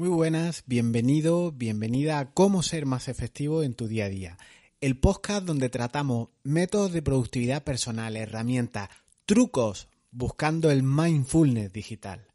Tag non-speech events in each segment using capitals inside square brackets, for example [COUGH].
Muy buenas, bienvenido, bienvenida a Cómo ser más efectivo en tu día a día. El podcast donde tratamos métodos de productividad personal, herramientas, trucos, buscando el mindfulness digital.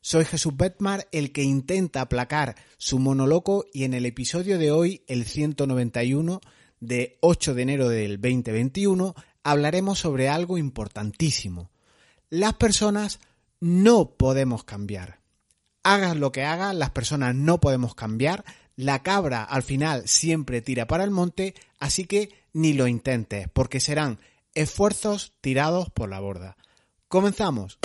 Soy Jesús Betmar, el que intenta aplacar su monoloco y en el episodio de hoy, el 191 de 8 de enero del 2021, hablaremos sobre algo importantísimo. Las personas no podemos cambiar hagas lo que hagas, las personas no podemos cambiar, la cabra al final siempre tira para el monte, así que ni lo intentes, porque serán esfuerzos tirados por la borda. Comenzamos.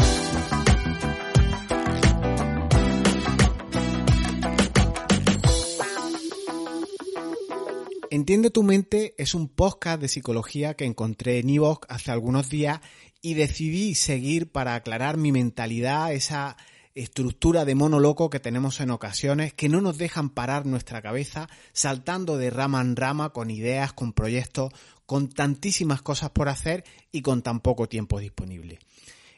Entiende tu mente es un podcast de psicología que encontré en Evox hace algunos días y decidí seguir para aclarar mi mentalidad, esa estructura de mono loco que tenemos en ocasiones que no nos dejan parar nuestra cabeza saltando de rama en rama con ideas, con proyectos, con tantísimas cosas por hacer y con tan poco tiempo disponible.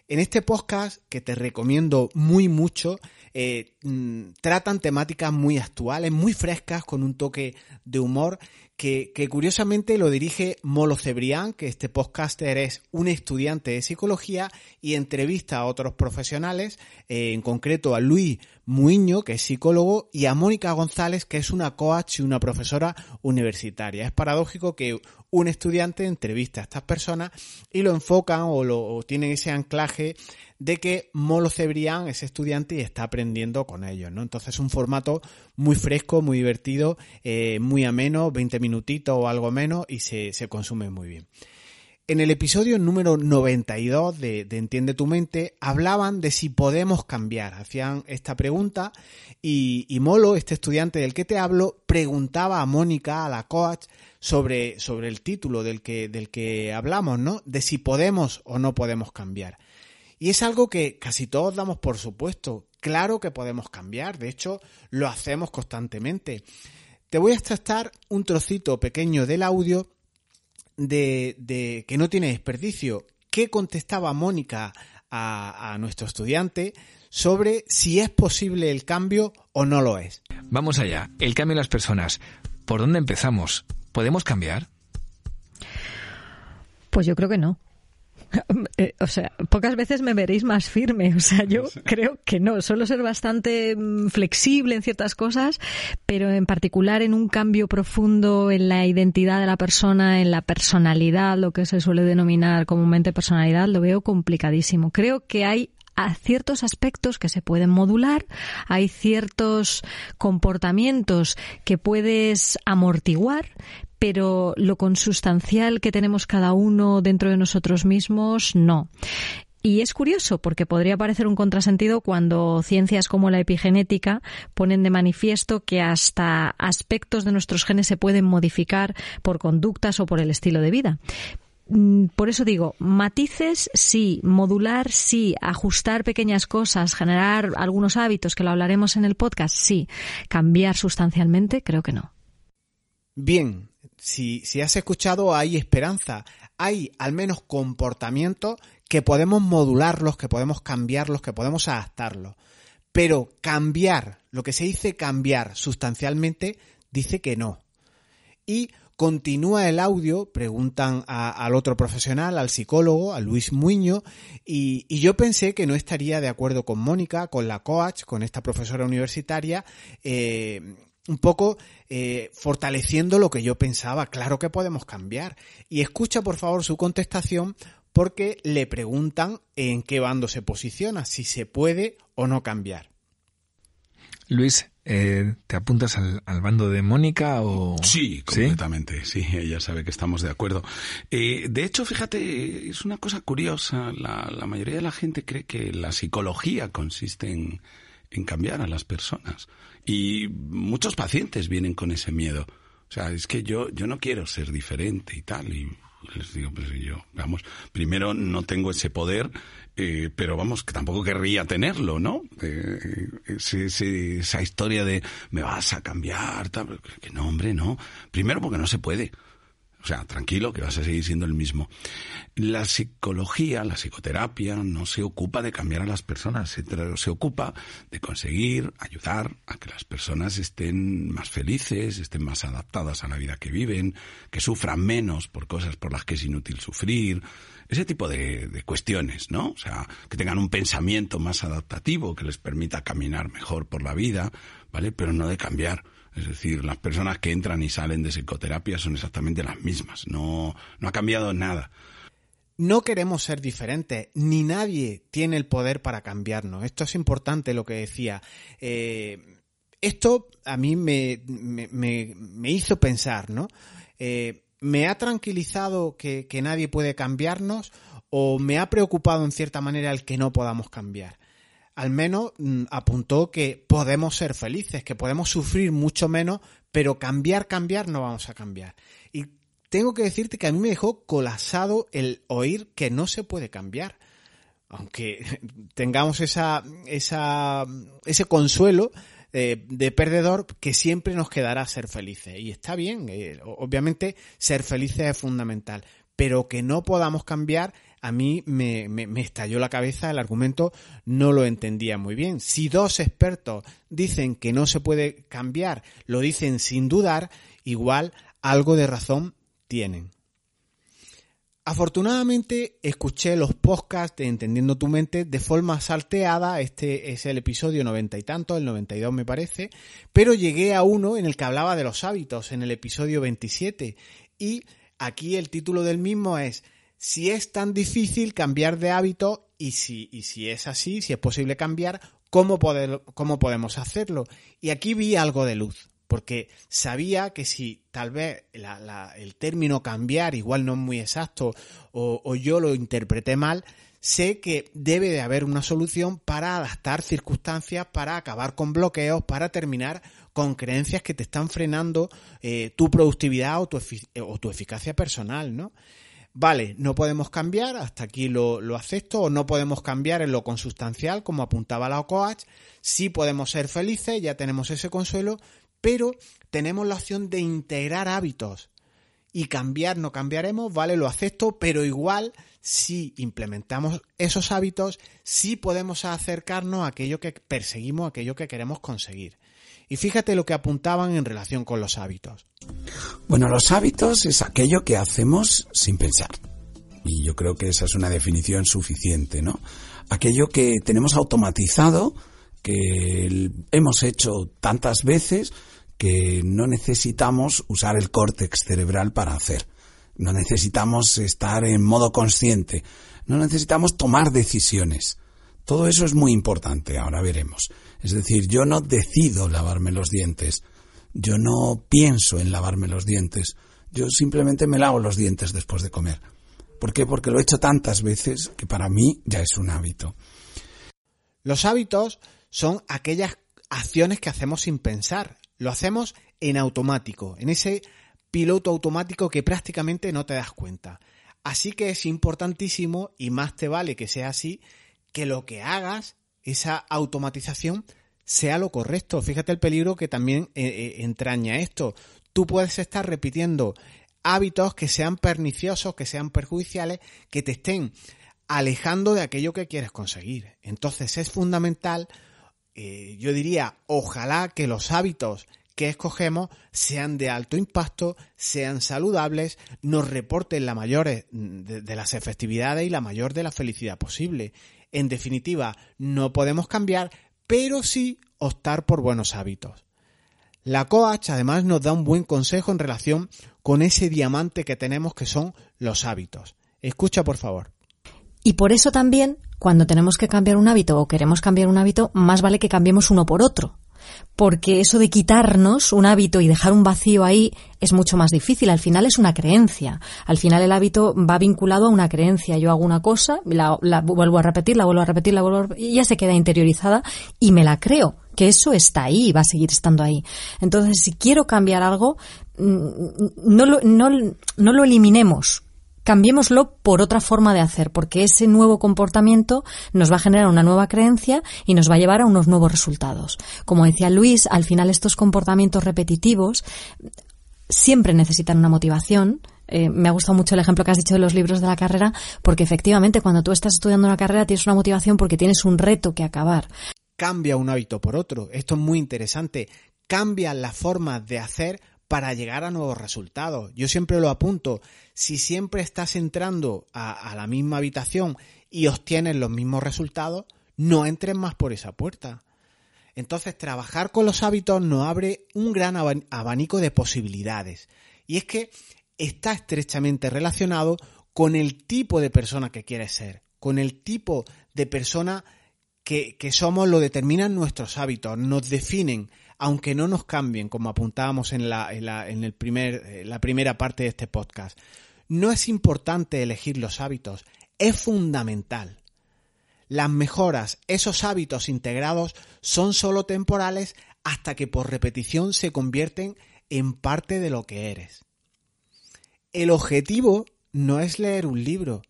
En este podcast, que te recomiendo muy mucho, eh, mm, tratan temáticas muy actuales, muy frescas, con un toque de humor que, curiosamente lo dirige Molo Cebrián, que este podcaster es un estudiante de psicología y entrevista a otros profesionales, eh, en concreto a Luis Muiño, que es psicólogo, y a Mónica González, que es una coach y una profesora universitaria. Es paradójico que un estudiante entrevista a estas personas y lo enfocan o, lo, tienen ese anclaje de que Molo Cebrián es estudiante y está aprendiendo con ellos, ¿no? Entonces es un formato muy fresco, muy divertido, eh, muy ameno, 20 minutitos o algo menos y se, se consume muy bien. En el episodio número 92 de, de, Entiende tu mente hablaban de si podemos cambiar. Hacían esta pregunta y, y, Molo, este estudiante del que te hablo, preguntaba a Mónica, a la coach, sobre, sobre el título del que, del que hablamos, ¿no? De si podemos o no podemos cambiar. Y es algo que casi todos damos por supuesto. Claro que podemos cambiar. De hecho, lo hacemos constantemente. Te voy a extractar un trocito pequeño del audio de, que no tiene desperdicio. ¿Qué contestaba Mónica a, a nuestro estudiante sobre si es posible el cambio o no lo es? Vamos allá, el cambio en las personas. ¿Por dónde empezamos? ¿Podemos cambiar? Pues yo creo que no. [LAUGHS] Eh, o sea, pocas veces me veréis más firme. O sea, yo creo que no. Suelo ser bastante mm, flexible en ciertas cosas, pero en particular en un cambio profundo en la identidad de la persona, en la personalidad, lo que se suele denominar comúnmente personalidad, lo veo complicadísimo. Creo que hay ciertos aspectos que se pueden modular, hay ciertos comportamientos que puedes amortiguar, pero lo consustancial que tenemos cada uno dentro de nosotros mismos, no. Y es curioso porque podría parecer un contrasentido cuando ciencias como la epigenética ponen de manifiesto que hasta aspectos de nuestros genes se pueden modificar por conductas o por el estilo de vida. Mm, por eso digo, matices sí, modular sí, ajustar pequeñas cosas, generar algunos hábitos, que lo hablaremos en el podcast, sí. Cambiar sustancialmente, creo que no. Bien, si, si has escuchado, hay esperanza. Hay al menos comportamientos que podemos modularlos, que podemos cambiarlos, que podemos adaptarlos. Pero cambiar, lo que se dice cambiar sustancialmente, dice que no. Y continúa el audio, preguntan al otro profesional, al psicólogo, a Luis Muño, y, y, yo pensé que no estaría de acuerdo con Mónica, con la coach, con esta profesora universitaria, eh, un poco eh, fortaleciendo lo que yo pensaba. Claro que podemos cambiar. Y escucha por favor su contestación porque le preguntan en qué bando se posiciona, si se puede o no cambiar. Luis, eh, ¿te apuntas al, bando de Mónica o...? Sí, completamente, ¿Sí? ella sabe que estamos de acuerdo. Eh, de hecho, fíjate, es una cosa curiosa, la, la, mayoría de la gente cree que la psicología consiste en, en cambiar a las personas. Y muchos pacientes vienen con ese miedo. O sea, es que yo, yo no quiero ser diferente y tal. Y les digo, pues yo, vamos, primero no tengo ese poder, eh, pero vamos, que tampoco querría tenerlo, ¿no? Eh, esa historia de me vas a cambiar, tal, que no, hombre, no. Primero porque no se puede. O sea, tranquilo, que vas a seguir siendo el mismo. La psicología, la psicoterapia, no se ocupa de cambiar a las personas, se, se, ocupa de conseguir ayudar a que las personas estén más felices, estén más adaptadas a la vida que viven, que sufran menos por cosas por las que es inútil sufrir, ese tipo de, de cuestiones, ¿no? O sea, que tengan un pensamiento más adaptativo, que les permita caminar mejor por la vida, ¿vale? Pero no de cambiar. Es decir, las personas que entran y salen de psicoterapia son exactamente las mismas. No, no ha cambiado nada. No queremos ser diferentes, ni nadie tiene el poder para cambiarnos. Esto es importante lo que decía. Eh, esto a mí me, me, hizo pensar, ¿no? Eh, ¿Me ha tranquilizado que, que nadie puede cambiarnos o me ha preocupado en cierta manera el que no podamos cambiar? Al menos mm, apuntó que podemos ser felices, que podemos sufrir mucho menos, pero cambiar, cambiar no vamos a cambiar. Y tengo que decirte que a mí me dejó colapsado el oír que no se puede cambiar. Aunque [LAUGHS] tengamos esa, ese consuelo de, de, perdedor que siempre nos quedará ser felices. Y está bien, eh, obviamente ser felices es fundamental, pero que no podamos cambiar a mí me, estalló la cabeza el argumento, no lo entendía muy bien. Si dos expertos dicen que no se puede cambiar, lo dicen sin dudar, igual algo de razón tienen. Afortunadamente escuché los podcasts de Entendiendo tu mente de forma salteada, este es el episodio noventa y tanto, el 92 me parece, pero llegué a uno en el que hablaba de los hábitos, en el episodio 27, y aquí el título del mismo es si es tan difícil cambiar de hábito y si, y si es así, si es posible cambiar, ¿cómo, ¿cómo podemos hacerlo? Y aquí vi algo de luz, porque sabía que si tal vez el término cambiar igual no es muy exacto o, o yo lo interpreté mal, sé que debe de haber una solución para adaptar circunstancias, para acabar con bloqueos, para terminar con creencias que te están frenando eh, tu productividad o tu, o tu eficacia personal, ¿no? Vale, no podemos cambiar, hasta aquí lo, acepto, o no podemos cambiar en lo consustancial, como apuntaba la coach, sí podemos ser felices, ya tenemos ese consuelo, pero tenemos la opción de integrar hábitos. Y cambiar no cambiaremos, vale, lo acepto, pero igual si implementamos esos hábitos, sí podemos acercarnos a aquello que perseguimos, a aquello que queremos conseguir. Y fíjate lo que apuntaban en relación con los hábitos. Bueno, los hábitos es aquello que hacemos sin pensar. Y yo creo que esa es una definición suficiente, ¿no? Aquello que tenemos automatizado, que hemos hecho tantas veces que no necesitamos usar el córtex cerebral para hacer. No necesitamos estar en modo consciente. No necesitamos tomar decisiones. Todo eso es muy importante, ahora veremos. Es decir, yo no decido lavarme los dientes, yo no pienso en lavarme los dientes, yo simplemente me lavo los dientes después de comer. ¿Por qué? Porque lo he hecho tantas veces que para mí ya es un hábito. Los hábitos son aquellas acciones que hacemos sin pensar. Lo hacemos en automático, en ese piloto automático que prácticamente no te das cuenta. Así que es importantísimo, y más te vale que sea así, que lo que hagas esa automatización sea lo correcto. Fíjate el peligro que también eh, eh, entraña esto. Tú puedes estar repitiendo hábitos que sean perniciosos, que sean perjudiciales, que te estén alejando de aquello que quieres conseguir. Entonces es fundamental, eh, yo diría, ojalá que los hábitos que escogemos sean de alto impacto, sean saludables, nos reporten la mayor de las efectividades y la mayor de la felicidad posible. En definitiva, no podemos cambiar, pero sí optar por buenos hábitos. La coach además nos da un buen consejo en relación con ese diamante que tenemos que son los hábitos. Escucha por favor. Y por eso también, cuando tenemos que cambiar un hábito o queremos cambiar un hábito, más vale que cambiemos uno por otro porque eso de quitarnos un hábito y dejar un vacío ahí es mucho más difícil. Al final es una creencia. Al final el hábito va vinculado a una creencia. Yo hago una cosa, la, vuelvo a repetir, la vuelvo a repetir, la vuelvo a repetir, y ya se queda interiorizada y me la creo que eso está ahí, va a seguir estando ahí. Entonces, si quiero cambiar algo, mm, no lo, no lo eliminemos, cambiémoslo por otra forma de hacer, porque ese nuevo comportamiento nos va a generar una nueva creencia y nos va a llevar a unos nuevos resultados. Como decía Luis, al final estos comportamientos repetitivos siempre necesitan una motivación, eh, me ha gustado mucho el ejemplo que has dicho de los libros de la carrera, porque efectivamente cuando tú estás estudiando una carrera tienes una motivación porque tienes un reto que acabar. Cambia un hábito por otro. Esto es muy interesante. Cambia la forma de hacer para llegar a nuevos resultados. Yo siempre lo apunto. Si siempre estás entrando a, la misma habitación y obtienes los mismos resultados, no entres más por esa puerta. Entonces, trabajar con los hábitos nos abre un gran abanico de posibilidades. Y es que está estrechamente relacionado con el tipo de persona que quieres ser, con el tipo de persona que, somos lo determinan nuestros hábitos, nos definen, aunque no nos cambien, como apuntábamos en la, en el primer, la primera parte de este podcast. No es importante elegir los hábitos, es fundamental. Las mejoras, esos hábitos integrados, son solo temporales hasta que por repetición se convierten en parte de lo que eres. El objetivo no es leer un libro,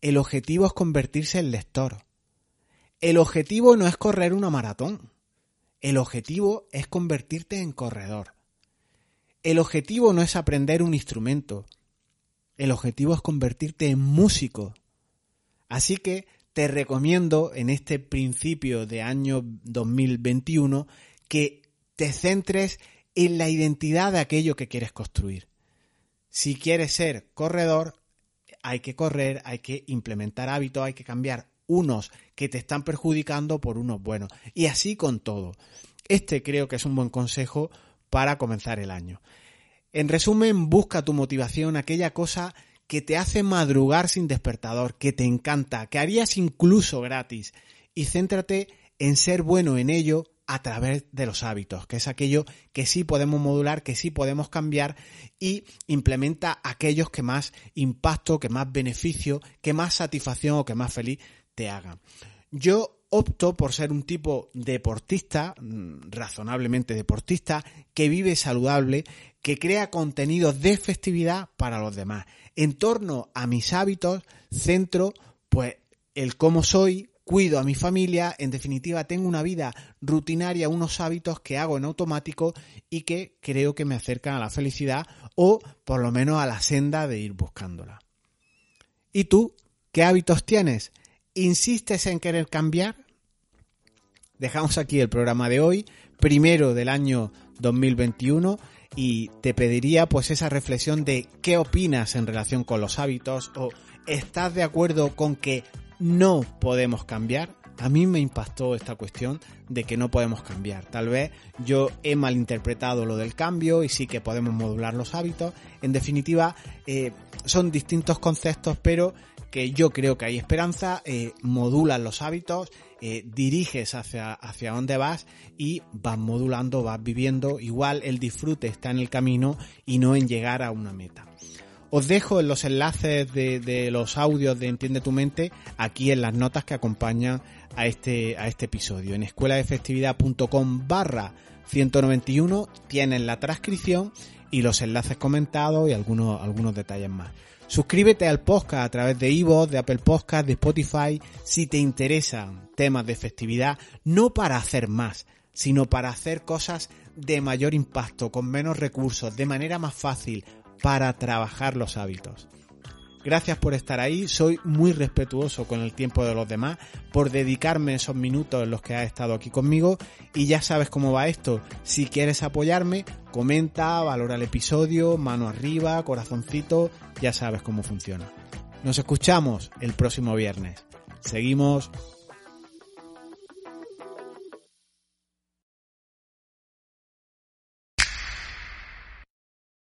el objetivo es convertirse en lector. El objetivo no es correr una maratón, el objetivo es convertirte en corredor. El objetivo no es aprender un instrumento, el objetivo es convertirte en músico. Así que te recomiendo en este principio de año 2021 que te centres en la identidad de aquello que quieres construir. Si quieres ser corredor, hay que correr, hay que implementar hábitos, hay que cambiar unos que te están perjudicando por unos buenos. Y así con todo. Este creo que es un buen consejo para comenzar el año. En resumen, busca tu motivación, aquella cosa que te hace madrugar sin despertador, que te encanta, que harías incluso gratis, y céntrate en ser bueno en ello a través de los hábitos, que es aquello que sí podemos modular, que sí podemos cambiar y implementa aquellos que más impacto, que más beneficio, que más satisfacción o que más feliz te hagan. Yo opto por ser un tipo deportista, mm, razonablemente deportista, que vive saludable, que crea contenidos de festividad para los demás en torno a mis hábitos centro pues el cómo soy, cuido a mi familia, en definitiva tengo una vida rutinaria, unos hábitos que hago en automático y que creo que me acercan a la felicidad o por lo menos a la senda de ir buscándola. ¿Y tú qué hábitos tienes? ¿Insistes en querer cambiar? Dejamos aquí el programa de hoy, primero del año 2021 y te pediría pues esa reflexión de qué opinas en relación con los hábitos o estás de acuerdo con que no podemos cambiar. A mí me impactó esta cuestión de que no podemos cambiar. Tal vez yo he malinterpretado lo del cambio y sí que podemos modular los hábitos. En definitiva, eh, son distintos conceptos, pero que yo creo que hay esperanza, eh, modulan los hábitos, eh, diriges hacia, hacia dónde vas y vas modulando, vas viviendo. Igual el disfrute está en el camino y no en llegar a una meta. Os dejo en los enlaces de, de, los audios de Entiende tu mente aquí en las notas que acompañan a este, a este episodio. En escuelaefectividad.com barra 191 tienen la transcripción y los enlaces comentados y algunos, algunos detalles más. Suscríbete al podcast a través de Ivo, de Apple Podcast, de Spotify, si te interesan temas de festividad, no para hacer más, sino para hacer cosas de mayor impacto, con menos recursos, de manera más fácil, para trabajar los hábitos. Gracias por estar ahí, soy muy respetuoso con el tiempo de los demás, por dedicarme esos minutos en los que has estado aquí conmigo y ya sabes cómo va esto. Si quieres apoyarme, comenta, valora el episodio, mano arriba, corazoncito, ya sabes cómo funciona. Nos escuchamos el próximo viernes. Seguimos